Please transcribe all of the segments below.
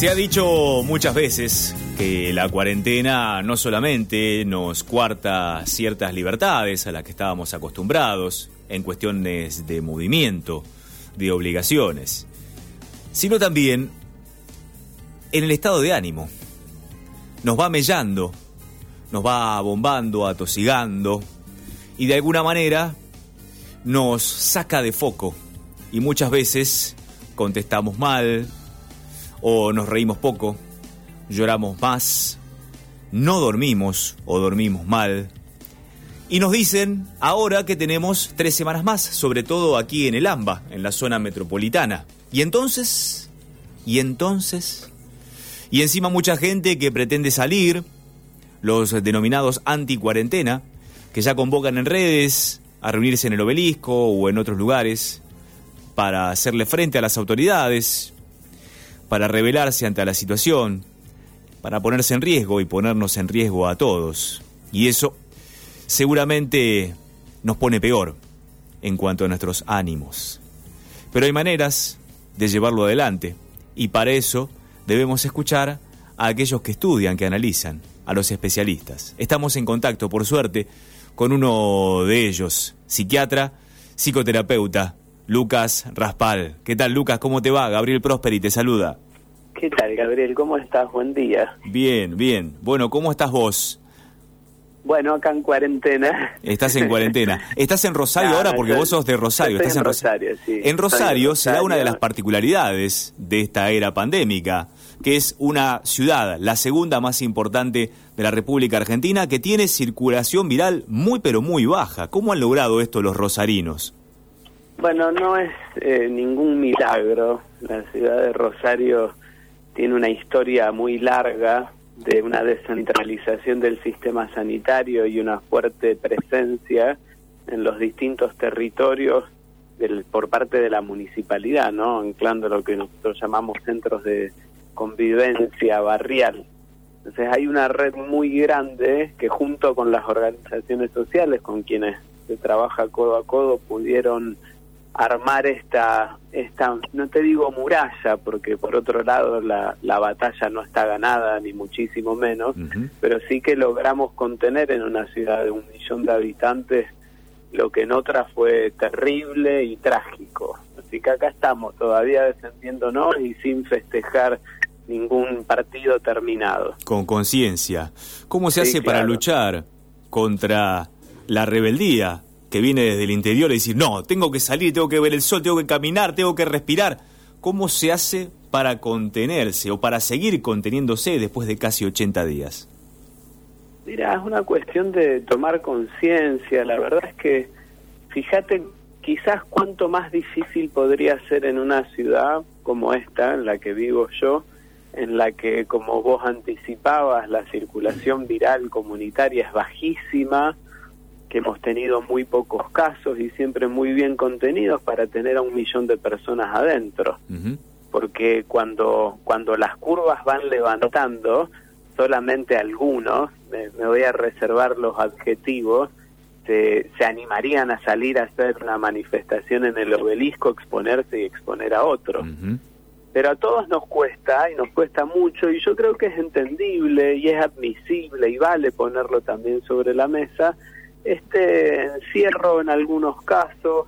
Se ha dicho muchas veces que la cuarentena no solamente nos cuarta ciertas libertades a las que estábamos acostumbrados en cuestiones de movimiento, de obligaciones, sino también en el estado de ánimo. Nos va mellando, nos va bombando, atosigando y de alguna manera nos saca de foco y muchas veces contestamos mal o nos reímos poco, lloramos más, no dormimos o dormimos mal. Y nos dicen ahora que tenemos tres semanas más, sobre todo aquí en el AMBA, en la zona metropolitana. Y entonces, y entonces, y encima mucha gente que pretende salir, los denominados anti-cuarentena, que ya convocan en redes a reunirse en el obelisco o en otros lugares para hacerle frente a las autoridades, para rebelarse ante la situación, para ponerse en riesgo y ponernos en riesgo a todos. Y eso seguramente nos pone peor en cuanto a nuestros ánimos. Pero hay maneras de llevarlo adelante y para eso debemos escuchar a aquellos que estudian, que analizan, a los especialistas. Estamos en contacto, por suerte, con uno de ellos, psiquiatra, psicoterapeuta, Lucas Raspal. ¿Qué tal, Lucas? ¿Cómo te va? Gabriel Prosperi te saluda. ¿Qué tal, Gabriel? ¿Cómo estás? Buen día. Bien, bien. Bueno, ¿cómo estás vos? Bueno, acá en cuarentena. Estás en cuarentena. ¿Estás en Rosario ahora? Porque vos sos de Rosario. Estás en Rosario, sí. En Rosario se da una de las particularidades de esta era pandémica, que es una ciudad, la segunda más importante de la República Argentina, que tiene circulación viral muy pero muy baja. ¿Cómo han logrado esto los rosarinos? Bueno, no es eh, ningún milagro. La ciudad de Rosario tiene una historia muy larga de una descentralización del sistema sanitario y una fuerte presencia en los distintos territorios del, por parte de la municipalidad, ¿no? Anclando lo que nosotros llamamos centros de convivencia barrial. Entonces hay una red muy grande que junto con las organizaciones sociales con quienes se trabaja codo a codo pudieron armar esta, esta, no te digo muralla, porque por otro lado la, la batalla no está ganada, ni muchísimo menos, pero sí que logramos contener en una ciudad de un millón de habitantes lo que en otra fue terrible y trágico. Así que acá estamos todavía defendiéndonos y sin festejar ningún partido terminado. Con conciencia. ¿Cómo se hace para luchar contra la rebeldía que viene desde el interior y decir, no, tengo que salir, tengo que ver el sol, tengo que caminar, tengo que respirar. ¿Cómo se hace para contenerse o para seguir conteniéndose después de casi 80 días? Mira, es una cuestión de tomar conciencia. La verdad es que, fíjate, quizás cuánto más difícil podría ser en una ciudad como esta, en la que vivo yo, en la que, como vos anticipabas, la circulación viral comunitaria es bajísima, que hemos tenido muy pocos casos y siempre muy bien contenidos para tener a un millón de personas adentro. Porque cuando, cuando las curvas van levantando, solamente algunos, me, voy a reservar los adjetivos, se, se, animarían a salir a hacer una manifestación en el obelisco, exponerse y exponer a otros. Pero a todos nos cuesta y nos cuesta mucho y yo creo que es entendible y es admisible y vale ponerlo también sobre la mesa este encierro en algunos casos,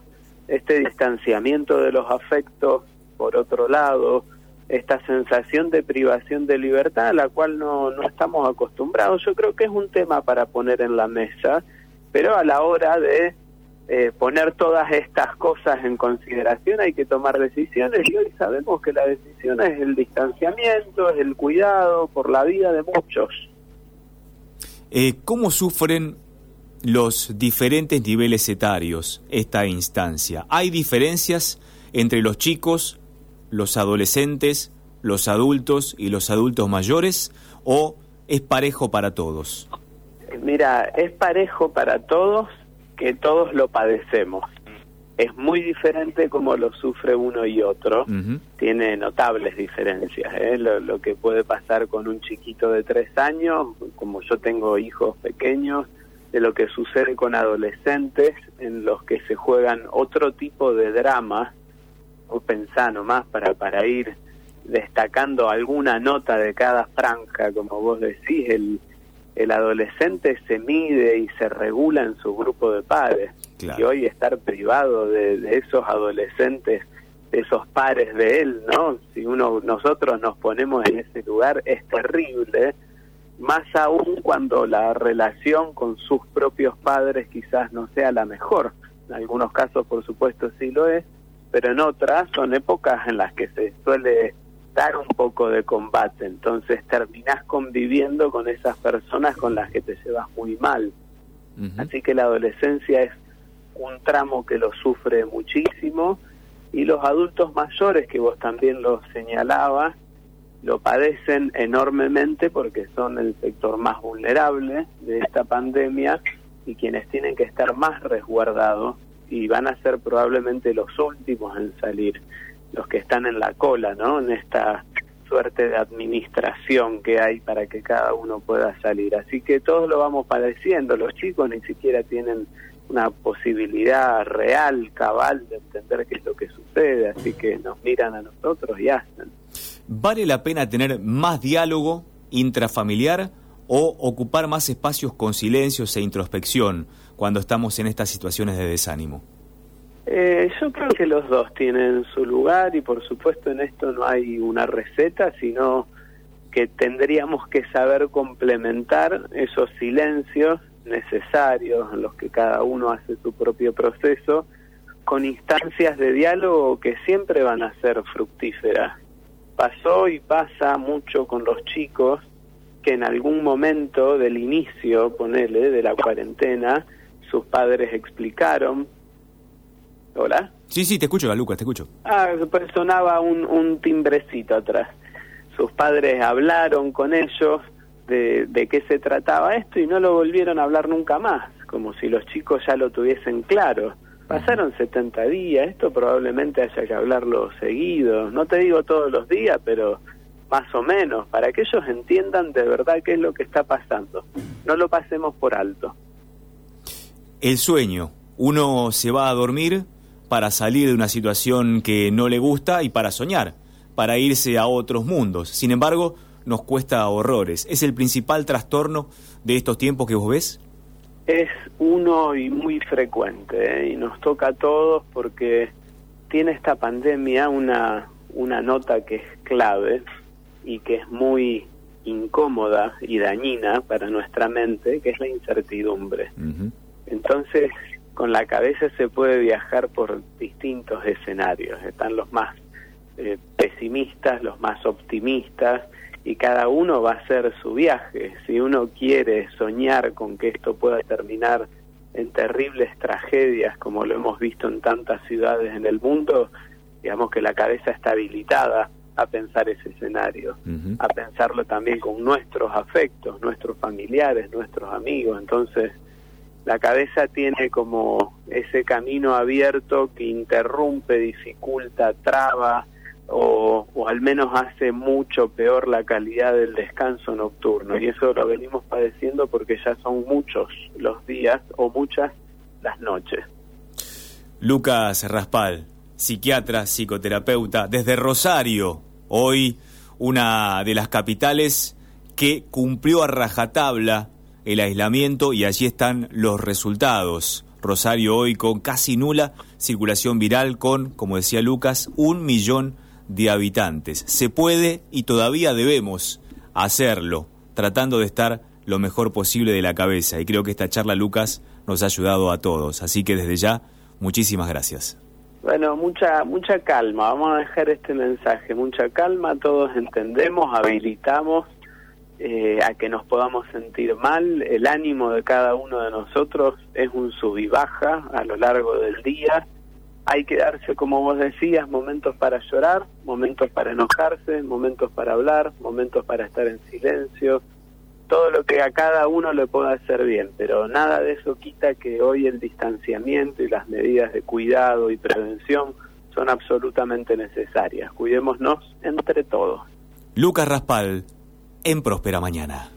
este distanciamiento de los afectos, por otro lado, esta sensación de privación de libertad a la cual no, no estamos acostumbrados, yo creo que es un tema para poner en la mesa, pero a la hora de eh, poner todas estas cosas en consideración hay que tomar decisiones y hoy sabemos que la decisión es el distanciamiento, es el cuidado por la vida de muchos. Eh, ¿Cómo sufren los diferentes niveles etarios esta instancia. ¿Hay diferencias entre los chicos, los adolescentes, los adultos y los adultos mayores o es parejo para todos? Mira, es parejo para todos que todos lo padecemos. Es muy diferente como lo sufre uno y otro. Tiene notables diferencias. ¿eh? Lo, lo que puede pasar con un chiquito de tres años, como yo tengo hijos pequeños, de lo que sucede con adolescentes en los que se juegan otro tipo de dramas, o pensá nomás para, para ir destacando alguna nota de cada franja, como vos decís, el, el adolescente se mide y se regula en su grupo de padres. Y hoy estar privado de, de, esos adolescentes, de esos pares de él, ¿no? Si uno nosotros nos ponemos en ese lugar es terrible, más aún cuando la relación con sus propios padres quizás no sea la mejor. En algunos casos, por supuesto, sí lo es, pero en otras son épocas en las que se suele dar un poco de combate, entonces terminás conviviendo con esas personas con las que te llevas muy mal. Así que la adolescencia es un tramo que lo sufre muchísimo y los adultos mayores, que vos también lo señalabas, lo padecen enormemente porque son el sector más vulnerable de esta pandemia y quienes tienen que estar más resguardados y van a ser probablemente los últimos en salir, los que están en la cola, ¿no? En esta suerte de administración que hay para que cada uno pueda salir. Así que todos lo vamos padeciendo, los chicos ni siquiera tienen una posibilidad real, cabal, de entender qué es lo que sucede, así que nos miran a nosotros y hacen. ¿Vale la pena tener más diálogo intrafamiliar o ocupar más espacios con silencios e introspección cuando estamos en estas situaciones de desánimo? Eh, yo creo que los dos tienen su lugar y por supuesto en esto no hay una receta, sino que tendríamos que saber complementar esos silencios necesarios en los que cada uno hace su propio proceso con instancias de diálogo que siempre van a ser fructíferas. Pasó y pasa mucho con los chicos que en algún momento del inicio, ponele, de la cuarentena, sus padres explicaron. ¿Hola? Sí, sí, te escucho, Lucas, te escucho. Ah, pues sonaba un, un timbrecito atrás. Sus padres hablaron con ellos de, de qué se trataba esto y no lo volvieron a hablar nunca más, como si los chicos ya lo tuviesen claro. Pasaron 70 días, esto probablemente haya que hablarlo seguido, no te digo todos los días, pero más o menos, para que ellos entiendan de verdad qué es lo que está pasando. No lo pasemos por alto. El sueño. Uno se va a dormir para salir de una situación que no le gusta y para soñar, para irse a otros mundos. Sin embargo, nos cuesta horrores. ¿Es el principal trastorno de estos tiempos que vos ves? Es uno y muy frecuente, ¿eh? y nos toca a todos porque tiene esta pandemia una, una nota que es clave, y que es muy incómoda y dañina para nuestra mente, que es la incertidumbre. Entonces, con la cabeza se puede viajar por distintos escenarios. Están los más eh, pesimistas, los más optimistas, y cada uno va a hacer su viaje. Si uno quiere soñar con que esto pueda terminar en terribles tragedias, como lo hemos visto en tantas ciudades en el mundo, digamos que la cabeza está habilitada a pensar ese escenario, a pensarlo también con nuestros afectos, nuestros familiares, nuestros amigos. Entonces, la cabeza tiene como ese camino abierto que interrumpe, dificulta, traba o, al menos hace mucho peor la calidad del descanso nocturno. Y eso lo venimos padeciendo porque ya son muchos los días o muchas las noches. Lucas Raspal, psiquiatra, psicoterapeuta, desde Rosario, hoy una de las capitales que cumplió a rajatabla el aislamiento y allí están los resultados. Rosario hoy con casi nula circulación viral con, como decía Lucas, un millón de habitantes. Se puede y todavía debemos hacerlo, tratando de estar lo mejor posible de la cabeza. Y creo que esta charla, Lucas, nos ha ayudado a todos. Así que desde ya, muchísimas gracias. Bueno, mucha mucha calma, vamos a dejar este mensaje, mucha calma, todos entendemos, habilitamos eh, a que nos podamos sentir mal, el ánimo de cada uno de nosotros es un sub y baja a lo largo del día, hay que darse, como vos decías, momentos para llorar, momentos para enojarse, momentos para hablar, momentos para estar en silencio, todo lo que a cada uno le pueda hacer bien, pero nada de eso quita que hoy el distanciamiento y las medidas de cuidado y prevención son absolutamente necesarias. Cuidémonos entre todos. Lucas Raspal, en Próspera Mañana.